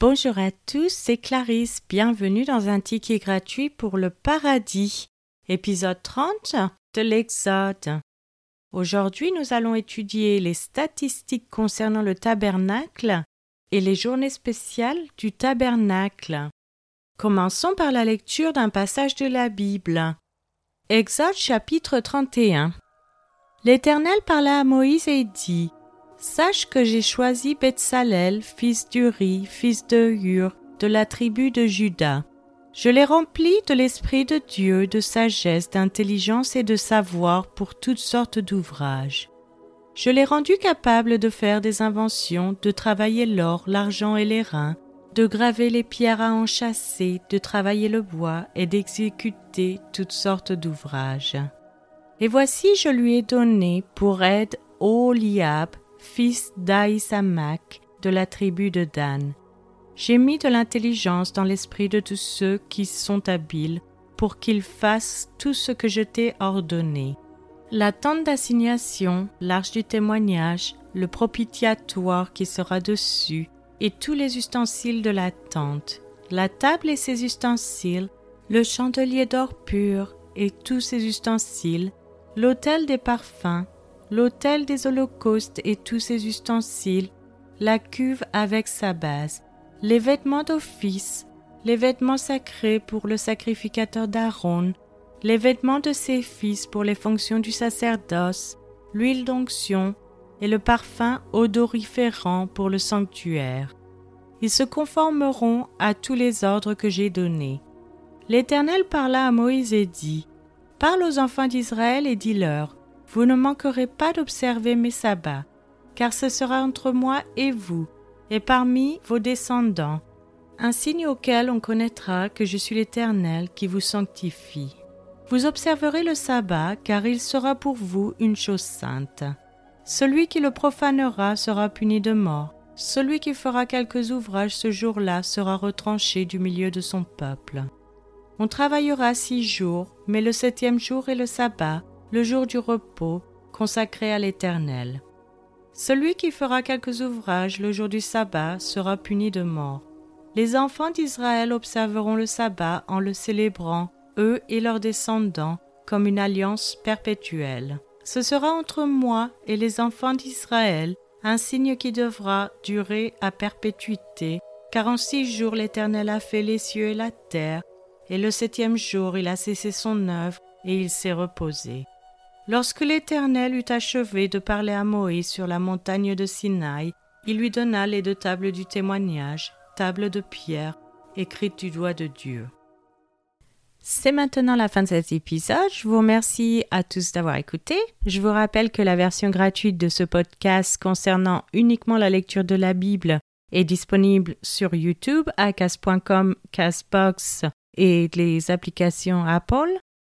Bonjour à tous, c'est Clarisse. Bienvenue dans un ticket gratuit pour le paradis, épisode 30 de l'Exode. Aujourd'hui, nous allons étudier les statistiques concernant le tabernacle et les journées spéciales du tabernacle. Commençons par la lecture d'un passage de la Bible. Exode chapitre 31. L'Éternel parla à Moïse et dit Sache que j'ai choisi Betsalel, fils d'Uri, fils de Hur, de la tribu de Juda. Je l'ai rempli de l'Esprit de Dieu, de sagesse, d'intelligence et de savoir pour toutes sortes d'ouvrages. Je l'ai rendu capable de faire des inventions, de travailler l'or, l'argent et les reins, de graver les pierres à enchasser, de travailler le bois et d'exécuter toutes sortes d'ouvrages. Et voici je lui ai donné pour aide Oliab, fils d'Aïsamak de la tribu de Dan. J'ai mis de l'intelligence dans l'esprit de tous ceux qui sont habiles pour qu'ils fassent tout ce que je t'ai ordonné. La tente d'assignation, l'arche du témoignage, le propitiatoire qui sera dessus, et tous les ustensiles de la tente, la table et ses ustensiles, le chandelier d'or pur et tous ses ustensiles, l'autel des parfums, l'autel des holocaustes et tous ses ustensiles, la cuve avec sa base, les vêtements d'office, les vêtements sacrés pour le sacrificateur d'Aaron, les vêtements de ses fils pour les fonctions du sacerdoce, l'huile d'onction et le parfum odoriférant pour le sanctuaire. Ils se conformeront à tous les ordres que j'ai donnés. L'Éternel parla à Moïse et dit Parle aux enfants d'Israël et dis-leur vous ne manquerez pas d'observer mes sabbats, car ce sera entre moi et vous, et parmi vos descendants, un signe auquel on connaîtra que je suis l'Éternel qui vous sanctifie. Vous observerez le sabbat, car il sera pour vous une chose sainte. Celui qui le profanera sera puni de mort. Celui qui fera quelques ouvrages ce jour-là sera retranché du milieu de son peuple. On travaillera six jours, mais le septième jour est le sabbat, le jour du repos consacré à l'Éternel. Celui qui fera quelques ouvrages le jour du sabbat sera puni de mort. Les enfants d'Israël observeront le sabbat en le célébrant, eux et leurs descendants, comme une alliance perpétuelle. Ce sera entre moi et les enfants d'Israël un signe qui devra durer à perpétuité, car en six jours l'Éternel a fait les cieux et la terre, et le septième jour il a cessé son œuvre et il s'est reposé. Lorsque l'Éternel eut achevé de parler à Moïse sur la montagne de Sinaï, il lui donna les deux tables du témoignage, tables de pierre, écrites du doigt de Dieu. C'est maintenant la fin de cet épisode. Je vous remercie à tous d'avoir écouté. Je vous rappelle que la version gratuite de ce podcast concernant uniquement la lecture de la Bible est disponible sur YouTube, à cas.com, Casbox et les applications Apple.